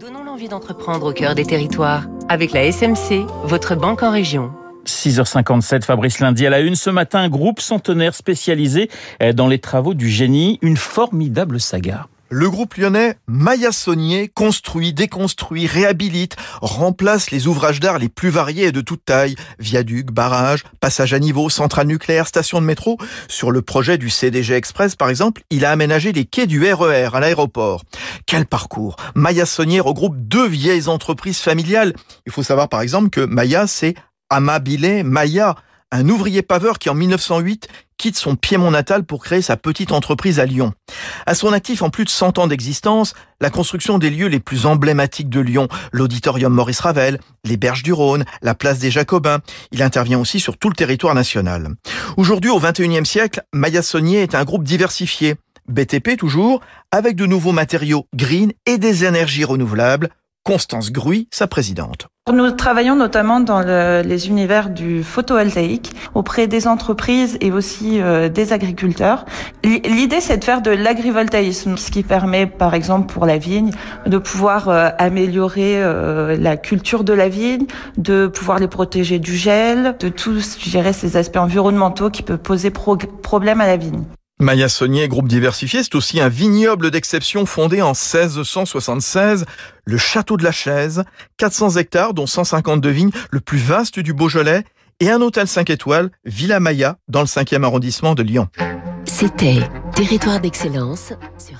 Donnons l'envie d'entreprendre au cœur des territoires avec la SMC, votre banque en région. 6h57, Fabrice Lundi à la une. Ce matin, un groupe centenaire spécialisé dans les travaux du génie. Une formidable saga. Le groupe lyonnais Maya construit, déconstruit, réhabilite, remplace les ouvrages d'art les plus variés et de toute taille. Viaducs, barrages, passages à niveau, centrales nucléaires, stations de métro. Sur le projet du CDG Express, par exemple, il a aménagé les quais du RER e à l'aéroport. Quel parcours Maya Saunier regroupe deux vieilles entreprises familiales. Il faut savoir par exemple que Maya, c'est Amabile Maya, un ouvrier paveur qui en 1908 quitte son Piémont natal pour créer sa petite entreprise à Lyon. À son actif en plus de 100 ans d'existence, la construction des lieux les plus emblématiques de Lyon, l'auditorium Maurice Ravel, les berges du Rhône, la place des Jacobins. Il intervient aussi sur tout le territoire national. Aujourd'hui, au XXIe siècle, Maya Saunier est un groupe diversifié. BTP toujours, avec de nouveaux matériaux green et des énergies renouvelables. Constance Gruy, sa présidente. Nous travaillons notamment dans le, les univers du photovoltaïque auprès des entreprises et aussi euh, des agriculteurs. L'idée, c'est de faire de l'agrivoltaïsme, ce qui permet, par exemple, pour la vigne, de pouvoir euh, améliorer euh, la culture de la vigne, de pouvoir les protéger du gel, de tous gérer ces aspects environnementaux qui peuvent poser pro problème à la vigne. Maya Saunier, groupe diversifié, c'est aussi un vignoble d'exception fondé en 1676, le Château de la Chaise, 400 hectares dont 152 vignes, le plus vaste du Beaujolais, et un hôtel 5 étoiles, Villa Maya, dans le 5e arrondissement de Lyon. C'était Territoire d'excellence sur